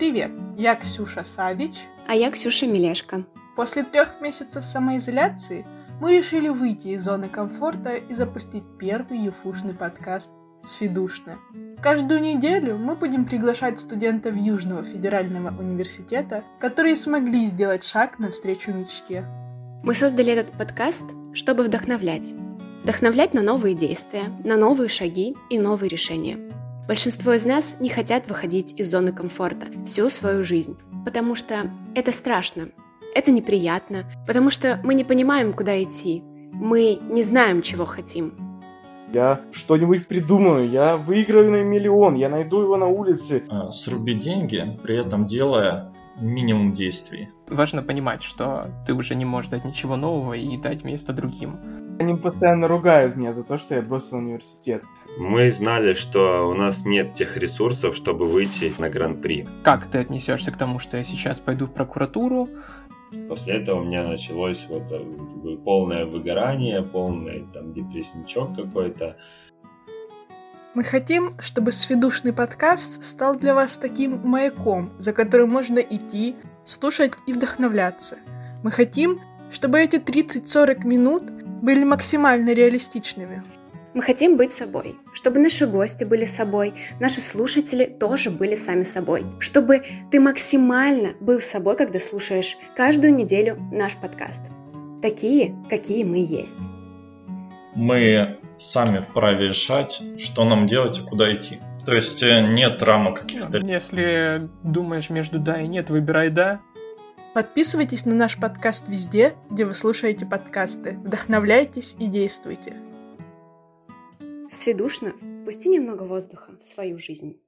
Привет, я Ксюша Савич. А я Ксюша Мелешко. После трех месяцев самоизоляции мы решили выйти из зоны комфорта и запустить первый юфушный подкаст «Сведушно». Каждую неделю мы будем приглашать студентов Южного федерального университета, которые смогли сделать шаг навстречу мечте. Мы создали этот подкаст, чтобы вдохновлять. Вдохновлять на новые действия, на новые шаги и новые решения. Большинство из нас не хотят выходить из зоны комфорта всю свою жизнь, потому что это страшно, это неприятно, потому что мы не понимаем, куда идти, мы не знаем, чего хотим. Я что-нибудь придумаю, я выиграю на миллион, я найду его на улице. А, сруби деньги, при этом делая минимум действий. Важно понимать, что ты уже не можешь дать ничего нового и дать место другим. Они постоянно ругают меня за то, что я бросил университет. Мы знали, что у нас нет тех ресурсов, чтобы выйти на гран-при. Как ты отнесешься к тому, что я сейчас пойду в прокуратуру? После этого у меня началось вот полное выгорание, полный там депрессничок какой-то. Мы хотим, чтобы сведушный подкаст стал для вас таким маяком, за которым можно идти, слушать и вдохновляться. Мы хотим, чтобы эти 30-40 минут были максимально реалистичными. Мы хотим быть собой, чтобы наши гости были собой, наши слушатели тоже были сами собой, чтобы ты максимально был собой, когда слушаешь каждую неделю наш подкаст. Такие, какие мы есть. Мы сами вправе решать, что нам делать и куда идти. То есть э, нет рамок каких-то. Если думаешь между да и нет, выбирай да. Подписывайтесь на наш подкаст везде, где вы слушаете подкасты. Вдохновляйтесь и действуйте. Сведушно, пусти немного воздуха в свою жизнь.